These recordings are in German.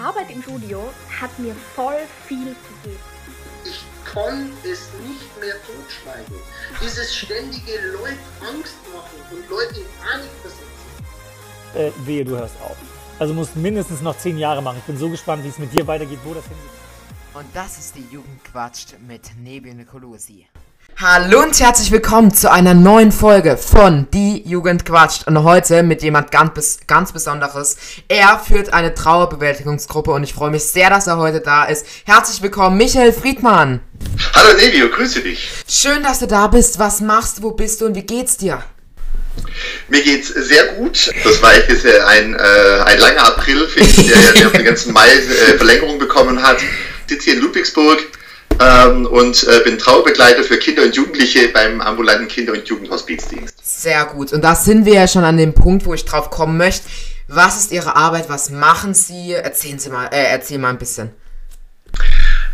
Arbeit im Studio hat mir voll viel gegeben. Ich kann es nicht mehr totschweigen. Dieses ständige Leute Angst machen und Leute in Panik versetzen. Äh, wehe, du hörst auf. Also musst mindestens noch zehn Jahre machen. Ich bin so gespannt, wie es mit dir weitergeht, wo das hingeht. Und das ist die Jugend quatscht mit Nebi Nicolosi. Hallo und herzlich willkommen zu einer neuen Folge von Die Jugend quatscht. Und heute mit jemand ganz, ganz Besonderes. Er führt eine Trauerbewältigungsgruppe und ich freue mich sehr, dass er heute da ist. Herzlich willkommen, Michael Friedmann. Hallo Nevio, grüße dich. Schön, dass du da bist. Was machst du, wo bist du und wie geht's dir? Mir geht's sehr gut. Das war jetzt ein, äh, ein langer April, ich, der, auf den ganzen Mai äh, Verlängerung bekommen hat. Ich sitze hier in Ludwigsburg ähm, und äh, bin Trauerbegleiter für Kinder und Jugendliche beim ambulanten Kinder- und Jugendhospizdienst. Sehr gut. Und da sind wir ja schon an dem Punkt, wo ich drauf kommen möchte. Was ist Ihre Arbeit? Was machen Sie? Erzählen Sie mal, äh, erzähl mal ein bisschen.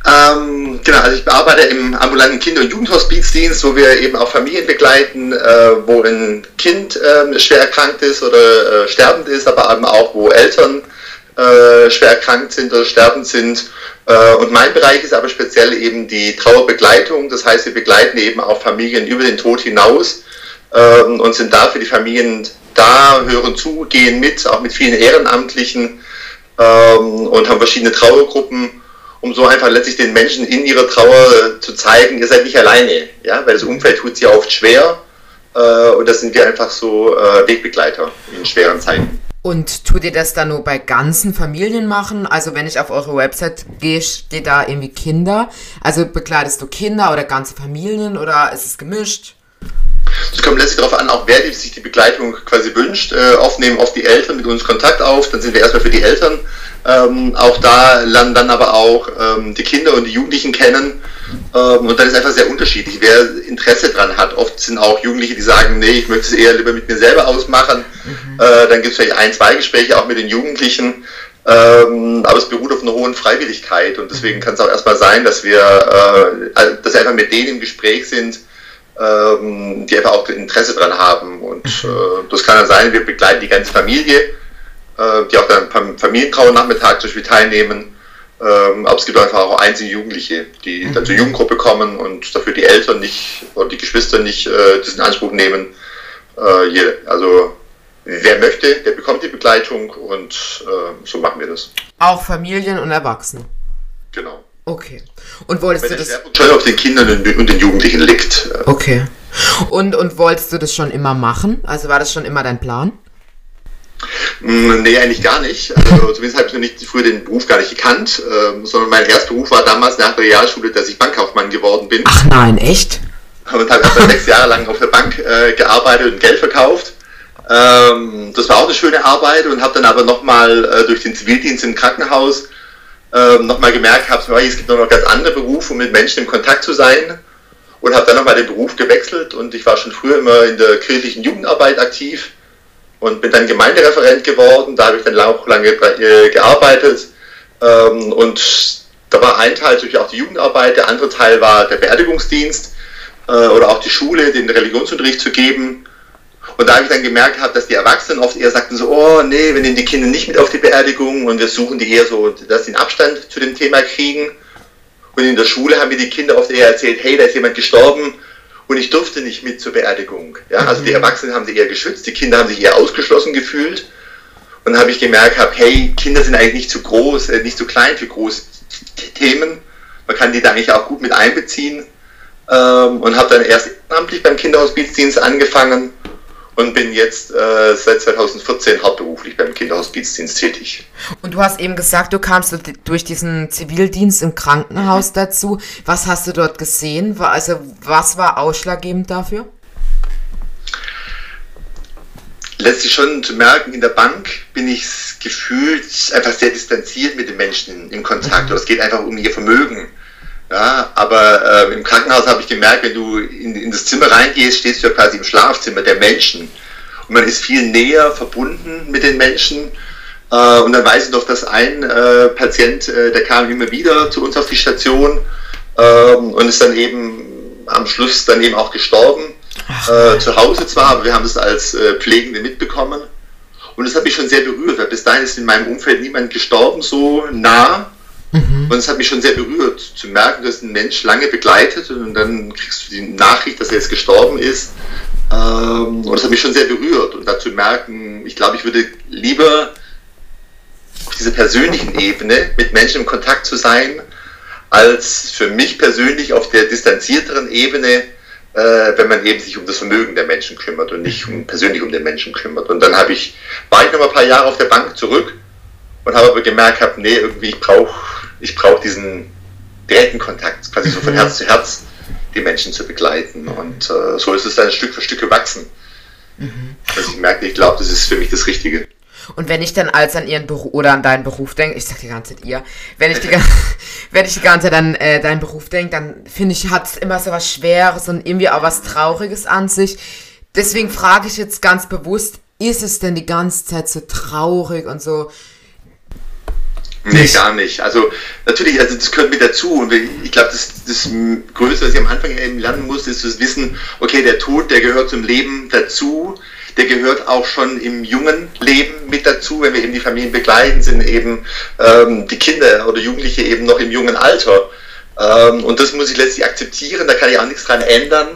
Ähm, genau, also ich arbeite im ambulanten Kinder- und Jugendhospizdienst, wo wir eben auch Familien begleiten, äh, wo ein Kind äh, schwer erkrankt ist oder äh, sterbend ist, aber eben auch, wo Eltern äh, schwer erkrankt sind oder sterbend sind. Äh, und mein Bereich ist aber speziell eben die Trauerbegleitung. Das heißt, wir begleiten eben auch Familien über den Tod hinaus ähm, und sind da für die Familien da, hören zu, gehen mit, auch mit vielen Ehrenamtlichen ähm, und haben verschiedene Trauergruppen um so einfach letztlich den Menschen in ihrer Trauer zu zeigen, ihr seid nicht alleine, ja, weil das Umfeld tut sie oft schwer äh, und das sind wir einfach so äh, Wegbegleiter in schweren Zeiten. Und tut ihr das dann nur bei ganzen Familien machen? Also wenn ich auf eure Website gehe, steht da irgendwie Kinder. Also begleitest du Kinder oder ganze Familien oder ist es gemischt? Es kommt letztlich darauf an, auch wer sich die Begleitung quasi wünscht. Äh, oft nehmen oft die Eltern mit uns Kontakt auf, dann sind wir erstmal für die Eltern. Ähm, auch da lernen dann aber auch ähm, die Kinder und die Jugendlichen kennen. Ähm, und dann ist einfach sehr unterschiedlich, wer Interesse dran hat. Oft sind auch Jugendliche, die sagen, nee, ich möchte es eher lieber mit mir selber ausmachen. Mhm. Äh, dann gibt es vielleicht ein, zwei Gespräche auch mit den Jugendlichen. Ähm, aber es beruht auf einer hohen Freiwilligkeit und deswegen kann es auch erstmal sein, dass wir, äh, also, dass wir einfach mit denen im Gespräch sind, ähm, die einfach auch Interesse dran haben. Und mhm. äh, das kann dann sein, wir begleiten die ganze Familie, äh, die auch dann beim Familientrauernachmittag zum Beispiel teilnehmen. Ähm, aber es gibt einfach auch einzelne Jugendliche, die mhm. dann zur Jugendgruppe kommen und dafür die Eltern nicht oder die Geschwister nicht äh, das in Anspruch nehmen. Äh, also wer möchte, der bekommt die Begleitung und äh, so machen wir das. Auch Familien und Erwachsene. Genau. Okay. Und wolltest Weil du das. Schon auf den Kindern und den Jugendlichen liegt. Okay. Und, und wolltest du das schon immer machen? Also war das schon immer dein Plan? Mm, nee, eigentlich gar nicht. Also, zumindest habe ich noch nicht früher den Beruf gar nicht gekannt, äh, sondern mein erster Beruf war damals nach der Realschule, dass ich Bankkaufmann geworden bin. Ach nein, echt? Und habe erst sechs Jahre lang auf der Bank äh, gearbeitet und Geld verkauft. Ähm, das war auch eine schöne Arbeit und habe dann aber nochmal äh, durch den Zivildienst im Krankenhaus ähm, nochmal gemerkt habe, es gibt noch ganz andere Berufe, um mit Menschen in Kontakt zu sein. Und habe dann nochmal den Beruf gewechselt und ich war schon früher immer in der kirchlichen Jugendarbeit aktiv und bin dann Gemeindereferent geworden. Da habe ich dann auch lange gearbeitet. Ähm, und da war ein Teil natürlich auch die Jugendarbeit, der andere Teil war der Beerdigungsdienst äh, oder auch die Schule, den Religionsunterricht zu geben. Und da habe ich dann gemerkt habe, dass die Erwachsenen oft eher sagten so, oh nee, wir nehmen die Kinder nicht mit auf die Beerdigung und wir suchen die eher so, dass sie einen Abstand zu dem Thema kriegen. Und in der Schule haben mir die Kinder oft eher erzählt, hey, da ist jemand gestorben und ich durfte nicht mit zur Beerdigung. Ja, also die mhm. Erwachsenen haben sich eher geschützt, die Kinder haben sich eher ausgeschlossen gefühlt. Und dann habe ich gemerkt, hab, hey, Kinder sind eigentlich nicht zu groß, äh, nicht zu klein für große Themen. Man kann die da eigentlich auch gut mit einbeziehen. Ähm, und habe dann erst ehrenamtlich beim Kinderhospizdienst angefangen und bin jetzt äh, seit 2014 hauptberuflich beim Kinderhospizdienst tätig. Und du hast eben gesagt, du kamst durch diesen Zivildienst im Krankenhaus dazu. Was hast du dort gesehen? Also was war ausschlaggebend dafür? Letztlich schon zu merken, in der Bank bin ich gefühlt einfach sehr distanziert mit den Menschen im Kontakt. Mhm. Es geht einfach um ihr Vermögen. Ja, aber äh, im Krankenhaus habe ich gemerkt, wenn du in, in, das Zimmer reingehst, stehst du ja quasi im Schlafzimmer der Menschen. Und man ist viel näher verbunden mit den Menschen. Äh, und dann weiß ich noch, dass ein äh, Patient, äh, der kam immer wieder zu uns auf die Station ähm, und ist dann eben am Schluss dann eben auch gestorben. Äh, zu Hause zwar, aber wir haben es als äh, Pflegende mitbekommen. Und das hat mich schon sehr berührt, weil bis dahin ist in meinem Umfeld niemand gestorben so nah. Mhm. Und es hat mich schon sehr berührt, zu merken, dass ein Mensch lange begleitet und dann kriegst du die Nachricht, dass er jetzt gestorben ist. Ähm, und das hat mich schon sehr berührt. Und dazu merken, ich glaube, ich würde lieber auf dieser persönlichen Ebene mit Menschen im Kontakt zu sein, als für mich persönlich auf der distanzierteren Ebene, äh, wenn man eben sich um das Vermögen der Menschen kümmert und nicht um, persönlich um den Menschen kümmert. Und dann habe ich, war ich noch ein paar Jahre auf der Bank zurück und habe aber gemerkt, hab, nee, irgendwie ich brauche ich brauch diesen direkten Kontakt, quasi so von mhm. Herz zu Herz die Menschen zu begleiten. Und äh, so ist es dann Stück für Stück gewachsen. Mhm. Dass ich merke, ich glaube, das ist für mich das Richtige. Und wenn ich dann als an ihren Beruf oder an deinen Beruf denke, ich sag die ganze Zeit ihr, wenn ich die, wenn ich die ganze Zeit an äh, deinen Beruf denke, dann finde ich, hat es immer so was Schweres und irgendwie auch was Trauriges an sich. Deswegen frage ich jetzt ganz bewusst, ist es denn die ganze Zeit so traurig und so? Nee, gar nicht. Also natürlich, also das gehört mit dazu. Und ich glaube, das, das Größte, was ich am Anfang eben lernen muss, ist das Wissen, okay, der Tod, der gehört zum Leben dazu der gehört auch schon im jungen Leben mit dazu, wenn wir eben die Familien begleiten, sind eben ähm, die Kinder oder Jugendliche eben noch im jungen Alter. Ähm, und das muss ich letztlich akzeptieren, da kann ich auch nichts dran ändern.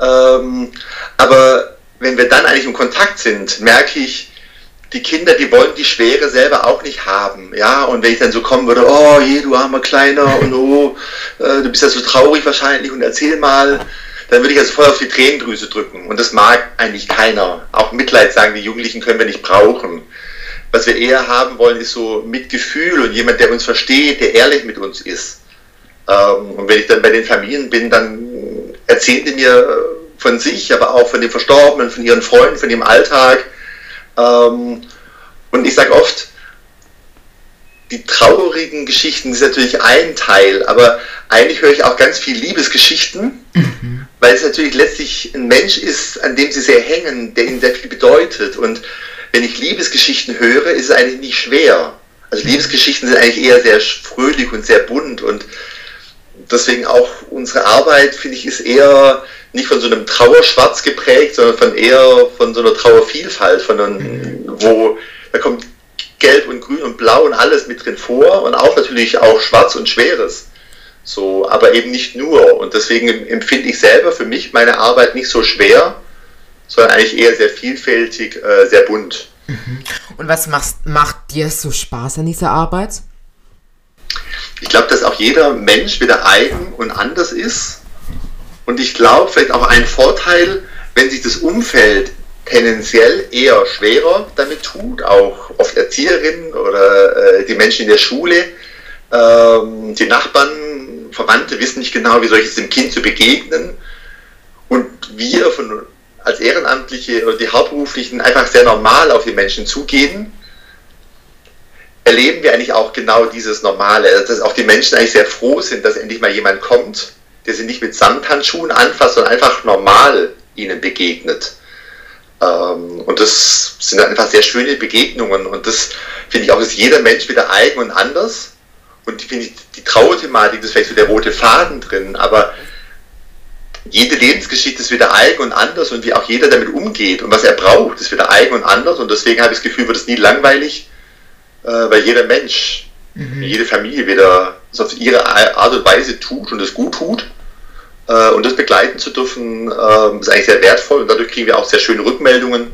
Ähm, aber wenn wir dann eigentlich im Kontakt sind, merke ich, die Kinder, die wollen die Schwere selber auch nicht haben. Ja, und wenn ich dann so kommen würde, oh je, du armer Kleiner, und oh, äh, du bist ja so traurig wahrscheinlich und erzähl mal, dann würde ich also voll auf die Tränendrüse drücken. Und das mag eigentlich keiner. Auch Mitleid sagen, die Jugendlichen können wir nicht brauchen. Was wir eher haben wollen, ist so Mitgefühl und jemand, der uns versteht, der ehrlich mit uns ist. Ähm, und wenn ich dann bei den Familien bin, dann erzählen die mir von sich, aber auch von den Verstorbenen, von ihren Freunden, von ihrem Alltag. Ähm, und ich sage oft, die traurigen Geschichten sind natürlich ein Teil, aber eigentlich höre ich auch ganz viel Liebesgeschichten, mhm. weil es natürlich letztlich ein Mensch ist, an dem sie sehr hängen, der ihnen sehr viel bedeutet. Und wenn ich Liebesgeschichten höre, ist es eigentlich nicht schwer. Also Liebesgeschichten sind eigentlich eher sehr fröhlich und sehr bunt und deswegen auch unsere Arbeit, finde ich, ist eher nicht von so einem Trauerschwarz geprägt, sondern von eher von so einer Trauervielfalt, von einem, mhm. wo da kommt Gelb und Grün und Blau und alles mit drin vor und auch natürlich auch Schwarz und Schweres. So, aber eben nicht nur. Und deswegen empfinde ich selber für mich meine Arbeit nicht so schwer, sondern eigentlich eher sehr vielfältig, äh, sehr bunt. Mhm. Und was machst, macht dir so Spaß an dieser Arbeit? Ich glaube, dass auch jeder Mensch wieder eigen und anders ist. Und ich glaube, vielleicht auch ein Vorteil, wenn sich das Umfeld tendenziell eher schwerer damit tut, auch oft Erzieherinnen oder äh, die Menschen in der Schule, ähm, die Nachbarn, Verwandte wissen nicht genau, wie soll ich es dem Kind zu begegnen. Und wir von, als Ehrenamtliche oder die Hauptberuflichen einfach sehr normal auf die Menschen zugehen, erleben wir eigentlich auch genau dieses Normale, dass auch die Menschen eigentlich sehr froh sind, dass endlich mal jemand kommt, der sie nicht mit Samthandschuhen anfasst, sondern einfach normal ihnen begegnet. Ähm, und das sind einfach sehr schöne Begegnungen. Und das finde ich auch, ist jeder Mensch wieder eigen und anders. Und die finde ich, die Trauerthematik, das ist vielleicht so der rote Faden drin, aber jede Lebensgeschichte ist wieder eigen und anders und wie auch jeder damit umgeht und was er braucht, ist wieder eigen und anders. Und deswegen habe ich das Gefühl, wird es nie langweilig, äh, weil jeder Mensch, mhm. jede Familie wieder so auf ihre Art und Weise tut und es gut tut. Äh, und das begleiten zu dürfen, äh, ist eigentlich sehr wertvoll und dadurch kriegen wir auch sehr schöne Rückmeldungen.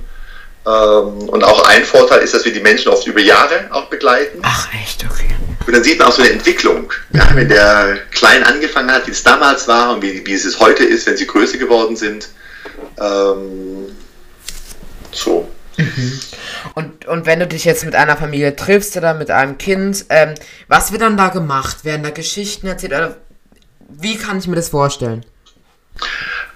Ähm, und auch ein Vorteil ist, dass wir die Menschen oft über Jahre auch begleiten. Ach echt, okay. Und dann sieht man auch so eine Entwicklung. Ja, wenn der klein angefangen hat, wie es damals war und wie, wie es heute ist, wenn sie größer geworden sind. Ähm, so. Mhm. Und, und wenn du dich jetzt mit einer Familie triffst oder mit einem Kind, ähm, was wird dann da gemacht? Werden da Geschichten erzählt? Oder wie kann ich mir das vorstellen?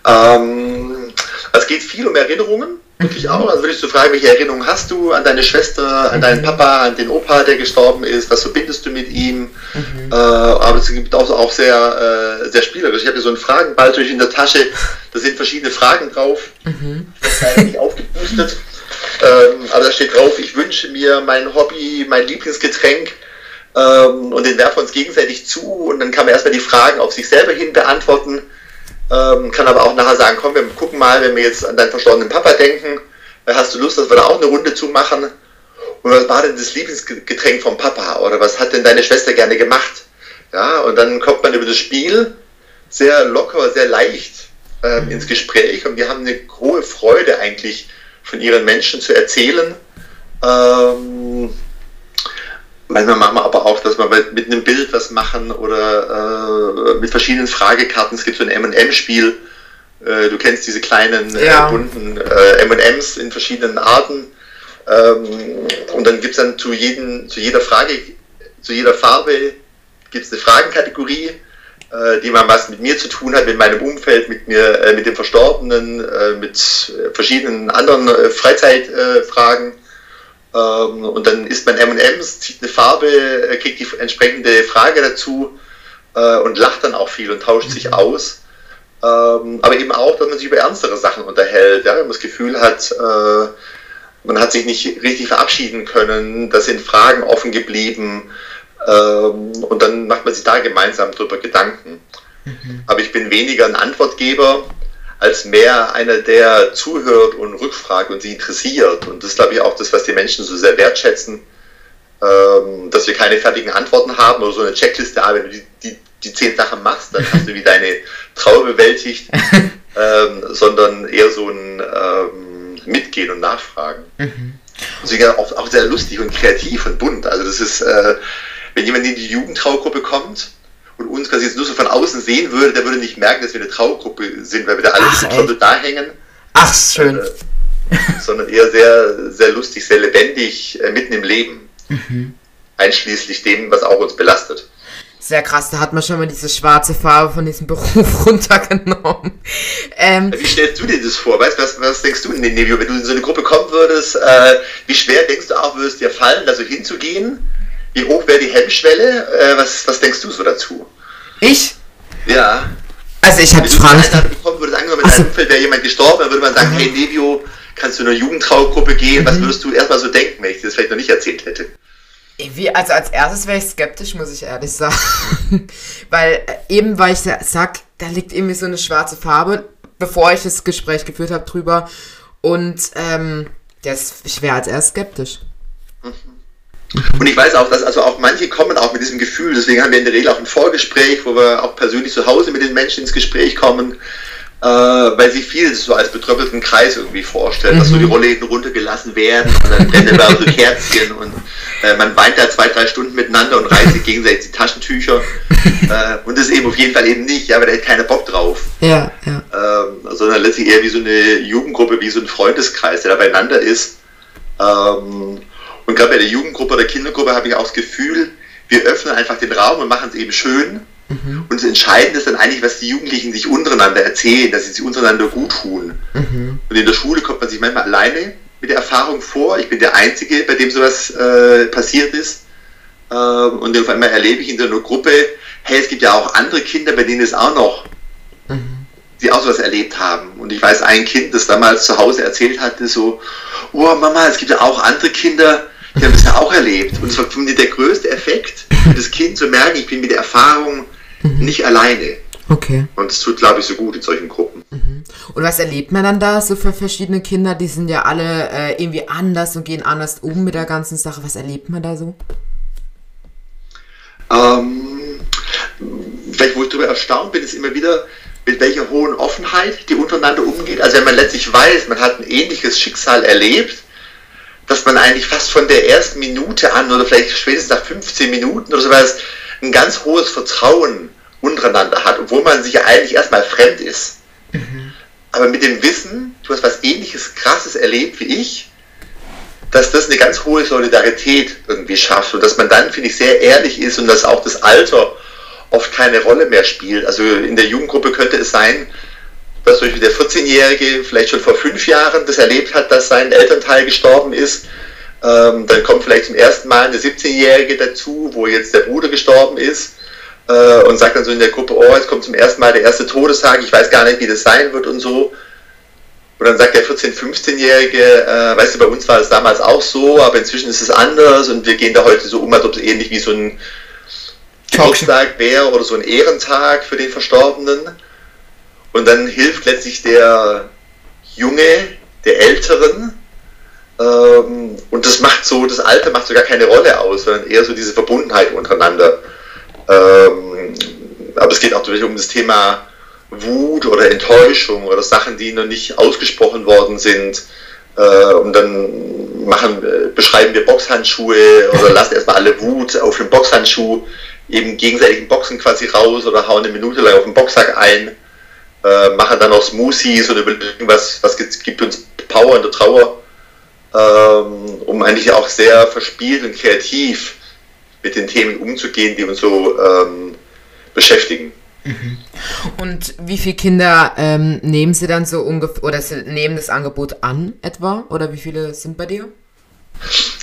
Ähm, es geht viel um Erinnerungen, wirklich auch. Also würdest du fragen, welche Erinnerungen hast du an deine Schwester, an deinen mhm. Papa, an den Opa, der gestorben ist? Was verbindest du mit ihm? Mhm. Äh, aber es gibt auch, auch sehr, äh, sehr spielerisch. Ich habe hier so einen Fragenball durch in der Tasche. Da sind verschiedene Fragen drauf. Mhm. Das ist nicht aufgepustet. Ähm, aber da steht drauf, ich wünsche mir mein Hobby, mein Lieblingsgetränk ähm, und den werfen wir uns gegenseitig zu und dann kann man erstmal die Fragen auf sich selber hin beantworten, ähm, kann aber auch nachher sagen, komm, wir gucken mal, wenn wir jetzt an deinen verstorbenen Papa denken, Äh, hast du Lust, dass wir da auch eine Runde zu machen? Und was war denn das Lieblingsgetränk vom Papa? Oder was hat denn deine Schwester gerne gemacht? Ja, und dann kommt man über das Spiel sehr locker, sehr leicht ähm, ins Gespräch und wir haben eine hohe Freude eigentlich von ihren Menschen zu erzählen. Ähm, manchmal machen wir aber auch, dass wir mit einem Bild was machen oder äh, mit verschiedenen Fragekarten. Es gibt so ein M&M-Spiel. Äh, du kennst diese kleinen ja. äh, bunten äh, M&Ms in verschiedenen Arten. Ähm, und dann gibt es dann zu, jeden, zu jeder Frage, zu jeder Farbe gibt es eine Fragenkategorie, äh, die man was mit mir zu tun hat, mit meinem Umfeld, mit mir, äh, mit dem Verstorbenen, äh, mit verschiedenen anderen äh, Freizeitfragen. Ähm, und dann isst man M&M's, zieht eine Farbe, äh, kriegt die entsprechende Frage dazu äh, und lacht dann auch viel und tauscht sich mhm. aus. Ähm, aber eben auch, dass man sich über ernstere Sachen unterhält, ja, wenn man das Gefühl hat, man hat sich nicht richtig verabschieden können, da sind Fragen offen geblieben ähm, und dann macht man sich da gemeinsam drüber Gedanken. Mhm. Aber ich bin weniger ein Antwortgeber als mehr einer, der zuhört und rückfragt und sie interessiert. Und das ist, glaube ich, auch das, was die Menschen so sehr wertschätzen, ähm, dass wir keine fertigen Antworten haben oder so eine Checkliste, aber wenn du die, die, die zehn Sachen machst, dann hast du wie deine Trauer bewältigt, ähm, sondern eher so ein ähm, Mitgehen und Nachfragen. Mhm. Deswegen auch, auch sehr lustig und kreativ und bunt. Also das ist, äh, wenn jemand in die Jugendtraugruppe kommt und uns quasi jetzt nur so von außen sehen würde, der würde nicht merken, dass wir eine Traugruppe sind, weil wir da alle Ach, da hängen. Ach, schön. Äh, sondern eher sehr, sehr lustig, sehr lebendig, äh, mitten im Leben. Mhm. Einschließlich dem, was auch uns belastet. Sehr krass, da hat man schon mal diese schwarze Farbe von diesem Beruf runtergenommen. Ähm, wie stellst du dir das vor? Weißt was, was denkst du in den Nevio, wenn du in so eine Gruppe kommen würdest? Äh, wie schwer denkst du auch, würdest dir fallen, da so hinzugehen? Wie hoch wäre die Hemmschwelle? Äh, was, was denkst du so dazu? Ich? Ja. Also ich habe Fragen. Wenn du bekommen würdest, angenommen, in deinem Umfeld wäre jemand gestorben, dann würde man sagen, mhm. hey Nevio, kannst du in eine Jugendtraugruppe gehen? Mhm. Was würdest du erstmal so denken, wenn ich dir das vielleicht noch nicht erzählt hätte? Wie, also als erstes wäre ich skeptisch, muss ich ehrlich sagen. weil äh, eben, weil ich sag, da liegt irgendwie so eine schwarze Farbe, bevor ich das Gespräch geführt habe drüber. Und ähm, das, ich wäre als erst skeptisch. Mhm. Und ich weiß auch, dass also auch manche kommen auch mit diesem Gefühl, deswegen haben wir in der Regel auch ein Vorgespräch, wo wir auch persönlich zu Hause mit den Menschen ins Gespräch kommen, äh, weil sie viel so als betröppelten Kreis irgendwie vorstellen, mhm. dass so die mhm. Rollläden runtergelassen werden und dann brennen da so Kerzchen und äh, man weint da zwei, drei Stunden miteinander und reißt sich gegenseitig die Taschentücher. äh, und das eben auf jeden Fall eben nicht, ja, weil da hat keiner Bock drauf. Ja, ja. Ähm, sondern letztlich eher wie so eine Jugendgruppe, wie so ein Freundeskreis, der da beieinander ist. Ähm, und gerade bei der Jugendgruppe oder Kindergruppe habe ich auch das Gefühl, wir öffnen einfach den Raum und machen es eben schön. Mhm. Und das Entscheidende ist dann eigentlich, was die Jugendlichen sich untereinander erzählen, dass sie sich untereinander gut tun. Mhm. Und in der Schule kommt man sich manchmal alleine mit der Erfahrung vor. Ich bin der Einzige, bei dem sowas äh, passiert ist. Ähm, und auf einmal erlebe ich in so einer Gruppe, hey, es gibt ja auch andere Kinder, bei denen es auch noch, mhm. die auch sowas erlebt haben. Und ich weiß, ein Kind, das damals zu Hause erzählt hatte, so, oh Mama, es gibt ja auch andere Kinder, die haben das ja auch erlebt. Und es war für mich der größte Effekt, für das Kind zu merken, ich bin mit der Erfahrung mhm. nicht alleine. Okay. Und es tut, glaube ich, so gut in solchen Gruppen. Mhm. Und was erlebt man dann da so für verschiedene Kinder? Die sind ja alle äh, irgendwie anders und gehen anders um mit der ganzen Sache. Was erlebt man da so? Ähm, vielleicht, wo ich darüber erstaunt bin, ist immer wieder, mit welcher hohen Offenheit die untereinander umgeht. Also wenn man letztlich weiß, man hat ein ähnliches Schicksal erlebt, dass man eigentlich fast von der ersten Minute an oder vielleicht spätestens nach 15 Minuten oder sowas ein ganz hohes Vertrauen untereinander hat, obwohl man sich ja eigentlich erstmal fremd ist. Mhm. Aber mit dem Wissen, du hast was ähnliches Krasses erlebt wie ich, dass das eine ganz hohe Solidarität irgendwie schafft und dass man dann, finde ich, sehr ehrlich ist und dass auch das Alter oft keine Rolle mehr spielt. Also in der Jugendgruppe könnte es sein, dass zum Beispiel der 14-Jährige vielleicht schon vor fünf Jahren das erlebt hat, dass sein Elternteil gestorben ist. Ähm, dann kommt vielleicht zum ersten Mal eine 17-Jährige dazu, wo jetzt der Bruder gestorben ist äh, und sagt dann so in der Gruppe, oh, jetzt kommt zum ersten Mal der erste Todestag, ich weiß gar nicht, wie das sein wird und so. Und dann sagt der 14-, 15-Jährige, äh, weißt du, bei uns war es damals auch so, aber inzwischen ist es anders und wir gehen da heute so um, als ob es ähnlich wie so ein Geburtstag wäre oder so ein Ehrentag für den Verstorbenen. Und dann hilft letztlich der Junge, der Älteren, Ähm, und das macht so, das Alter macht so gar keine Rolle aus, sondern eher so diese Verbundenheit untereinander. Ähm, aber es geht auch um das Thema Wut oder Enttäuschung oder Sachen, die noch nicht ausgesprochen worden sind. Äh, und dann machen, äh, beschreiben wir Boxhandschuhe oder lassen erstmal alle Wut auf den Boxhandschuh eben gegenseitigen Boxen quasi raus oder hauen eine Minute lang auf den Boxsack ein, äh, machen dann auch Smoothies und überlegen, was, was gibt, gibt uns Power in der Trauer, ähm, um eigentlich auch sehr verspielt und kreativ mit den Themen umzugehen, die uns so ähm, beschäftigen. Mhm. Und wie viele Kinder ähm, nehmen Sie dann so ungefähr, oder nehmen das Angebot an etwa? Oder wie viele sind bei dir?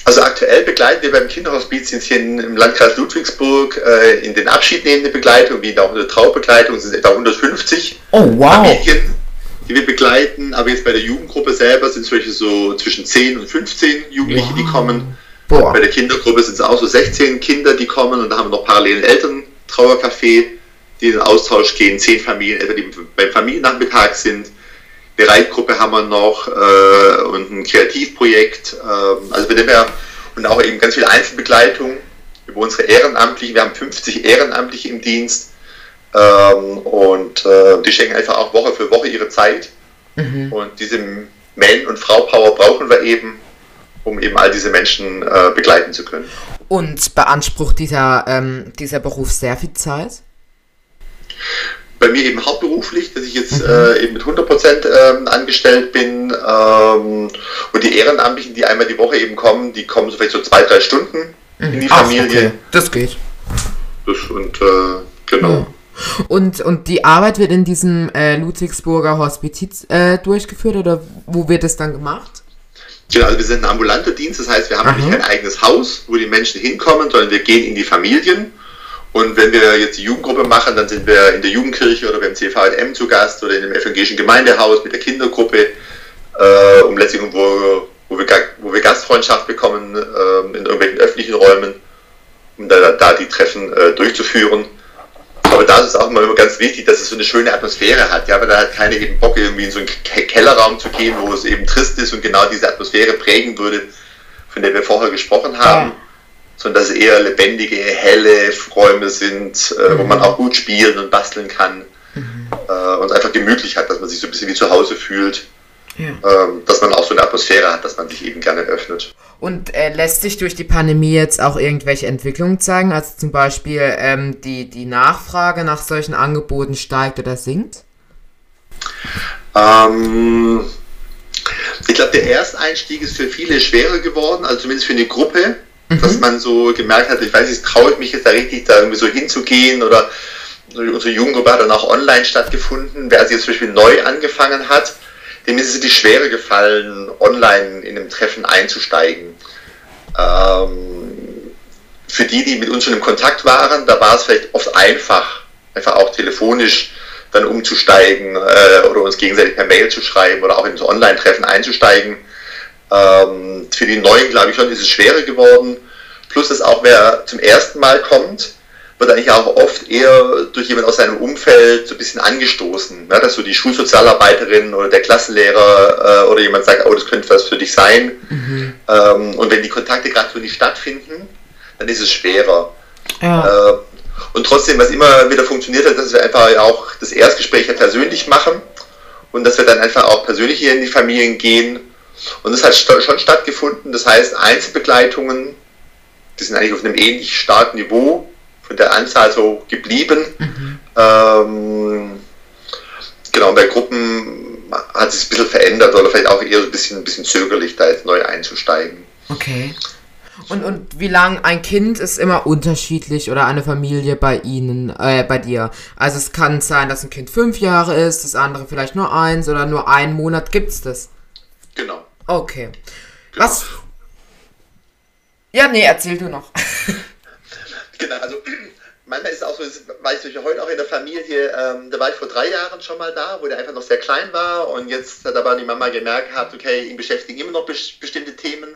Also aktuell begleiten wir beim Kinderhospiz hier im Landkreis Ludwigsburg äh, in den Abschied nehmende Begleitung, wie auch in der Traubegleitung sind etwa 150 oh, wow. Familien, die wir begleiten. Aber jetzt bei der Jugendgruppe selber sind es solche so zwischen 10 und 15 Jugendliche, wow. die kommen. Boah. Bei der Kindergruppe sind es auch so 16 Kinder, die kommen und da haben wir noch parallel Eltern Trauercafé, die in den Austausch gehen, 10 Familien, etwa die beim Familiennachmittag sind. Reitgruppe haben wir noch äh, und ein Kreativprojekt. Äh, also wir nehmen ja und auch eben ganz viel Einzelbegleitung über unsere Ehrenamtlichen. Wir haben 50 Ehrenamtliche im Dienst ähm, und äh, die schenken einfach auch Woche für Woche ihre Zeit. Mhm. Und diese Man- und Frau-Power brauchen wir eben, um eben all diese Menschen äh, begleiten zu können. Und beansprucht dieser, ähm, dieser Beruf sehr viel Zeit? Bei mir eben hauptberuflich, dass ich jetzt mhm. äh, eben mit 100% ähm, angestellt bin ähm, und die Ehrenamtlichen, die einmal die Woche eben kommen, die kommen so vielleicht so zwei, drei Stunden mhm. in die Ach, Familie. Okay. Das geht. Das, und äh, genau. Ja. Und, und die Arbeit wird in diesem äh, Ludwigsburger Hospiz äh, durchgeführt oder wo wird es dann gemacht? Genau, also wir sind ein ambulanter Dienst, das heißt, wir haben Aha. nicht ein eigenes Haus, wo die Menschen hinkommen, sondern wir gehen in die Familien. Und wenn wir jetzt die Jugendgruppe machen, dann sind wir in der Jugendkirche oder beim CVM zu Gast oder in dem evangelischen Gemeindehaus mit der Kindergruppe, äh, um letztlich wo, wo, wir, wo wir Gastfreundschaft bekommen äh, in irgendwelchen öffentlichen Räumen, um da, da die Treffen äh, durchzuführen. Aber da ist es auch immer ganz wichtig, dass es so eine schöne Atmosphäre hat. Ja, weil da hat keiner eben Bock, irgendwie in so einen Kellerraum zu gehen, wo es eben trist ist und genau diese Atmosphäre prägen würde, von der wir vorher gesprochen haben. Ja. Sondern dass es eher lebendige, helle Räume sind, äh, mhm. wo man auch gut spielen und basteln kann. Mhm. Äh, und einfach gemütlich hat, dass man sich so ein bisschen wie zu Hause fühlt. Ja. Ähm, dass man auch so eine Atmosphäre hat, dass man sich eben gerne öffnet. Und äh, lässt sich durch die Pandemie jetzt auch irgendwelche Entwicklungen zeigen? Also zum Beispiel ähm, die, die Nachfrage nach solchen Angeboten steigt oder sinkt? Ähm, ich glaube, der Ersteinstieg ist für viele schwerer geworden, also zumindest für eine Gruppe, mhm. dass man so gemerkt hat, ich weiß nicht, traue ich mich jetzt da richtig da irgendwie so hinzugehen oder unsere Jugendgruppe hat dann auch online stattgefunden, wer sie jetzt zum Beispiel neu angefangen hat dem ist es die Schwere gefallen, online in einem Treffen einzusteigen. Ähm, für die, die mit uns schon im Kontakt waren, da war es vielleicht oft einfach, einfach auch telefonisch dann umzusteigen äh, oder uns gegenseitig per Mail zu schreiben oder auch ins Online-Treffen einzusteigen. Ähm, für die Neuen, glaube ich schon, ist es schwerer geworden. Plus, dass auch wer zum ersten Mal kommt, wird eigentlich auch oft eher durch jemand aus seinem Umfeld so ein bisschen angestoßen, ne? dass so die Schulsozialarbeiterin oder der Klassenlehrer äh, oder jemand sagt, oh, das könnte was für dich sein. Mhm. Ähm, und wenn die Kontakte gerade so nicht stattfinden, dann ist es schwerer. Ja. Äh, und trotzdem, was immer wieder funktioniert hat, dass wir einfach auch das Erstgespräch persönlich machen und dass wir dann einfach auch persönlich hier in die Familien gehen. Und das hat schon stattgefunden. Das heißt, Einzelbegleitungen, die sind eigentlich auf einem ähnlich starken Niveau von der Anzahl so geblieben. Mhm. Ähm, genau, bei Gruppen hat sich ein bisschen verändert oder vielleicht auch eher ein bisschen, ein bisschen zögerlich, da jetzt neu einzusteigen. Okay. Und, und wie lang ein Kind ist immer unterschiedlich oder eine Familie bei Ihnen, äh, bei dir. Also es kann sein, dass ein Kind fünf Jahre ist, das andere vielleicht nur eins oder nur einen Monat. Gibt's das? Genau. Okay. Genau. Was? Ja, nee, erzähl du noch. Genau, also manchmal ist es auch so, das war ich heute auch in der Familie, ähm, da war ich vor drei Jahren schon mal da, wo der einfach noch sehr klein war und jetzt hat aber die Mama gemerkt hat, okay, ihn beschäftigen immer noch bestimmte Themen,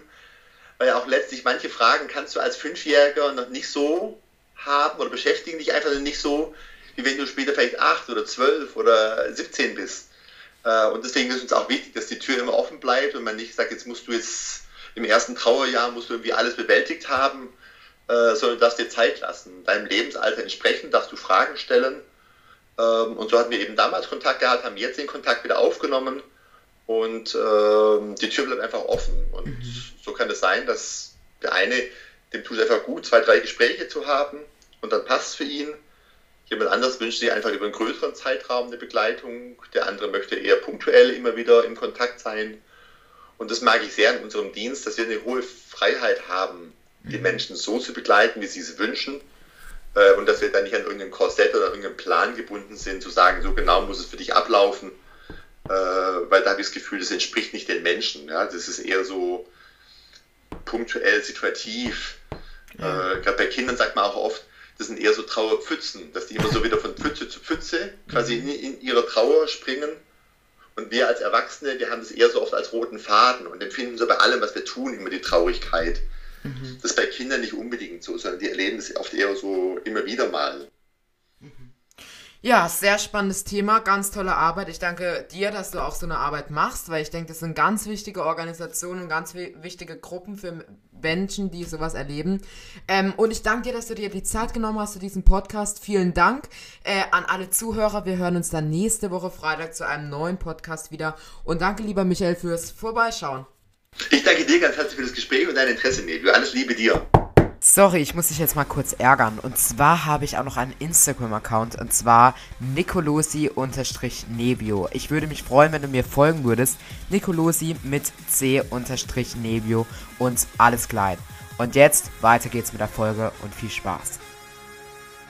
weil ja auch letztlich manche Fragen kannst du als Fünfjähriger noch nicht so haben oder beschäftigen dich einfach nicht so, wie wenn du später vielleicht acht oder zwölf oder 17 bist. Äh, und deswegen ist uns auch wichtig, dass die Tür immer offen bleibt und man nicht sagt, jetzt musst du jetzt im ersten Trauerjahr musst du irgendwie alles bewältigt haben, äh, sondern darfst dir Zeit lassen. Deinem Lebensalter entsprechend darfst du Fragen stellen. Ähm, und so hatten wir eben damals Kontakt gehabt, haben jetzt den Kontakt wieder aufgenommen und ähm, die Tür bleibt einfach offen. Und mhm. so kann es sein, dass der eine, dem tut es einfach gut, zwei, drei Gespräche zu haben und dann passt es für ihn. Jemand anders wünscht sich einfach über einen größeren Zeitraum eine Begleitung. Der andere möchte eher punktuell immer wieder im Kontakt sein. Und das mag ich sehr in unserem Dienst, dass wir eine hohe Freiheit haben, die mhm. Menschen so zu begleiten, wie sie es wünschen. Äh, und dass wir dann nicht an irgendein Korsett oder irgendeinen Plan gebunden sind, zu sagen, so genau muss es für dich ablaufen. Äh, weil da habe ich das Gefühl, das entspricht nicht den Menschen. Das ist eher so punktuell, situativ. Ja. Äh, Gerade bei Kindern sagt man auch oft, das sind eher so Trauerpfützen, dass die immer so wieder von Pfütze zu Pfütze quasi mhm. in, in ihrer Trauer springen. Und wir als Erwachsene, wir haben das eher so oft als roten Faden und empfinden so bei allem, was wir tun, immer die Traurigkeit. Mhm. Das ist bei Kindern nicht unbedingt so, sondern die erleben es oft eher so immer wieder mal. Ja, sehr spannendes Thema, ganz tolle Arbeit. Ich danke dir, dass du auch so eine Arbeit machst, weil ich denke, das sind ganz wichtige Organisationen und ganz wichtige Gruppen für Menschen, die sowas erleben. Ähm, und ich danke dir, dass du dir die Zeit genommen hast für diesen Podcast. Vielen Dank äh, an alle Zuhörer. Wir hören uns dann nächste Woche Freitag zu einem neuen Podcast wieder. Und danke, lieber Michael, fürs Vorbeischauen. Ich danke dir ganz herzlich für das Gespräch und dein Interesse, Nebio. Alles Liebe dir. Sorry, ich muss dich jetzt mal kurz ärgern. Und zwar habe ich auch noch einen Instagram-Account und zwar nicolosi-nebio. Ich würde mich freuen, wenn du mir folgen würdest. Nicolosi mit C-nebio und alles klein. Und jetzt weiter geht's mit der Folge und viel Spaß.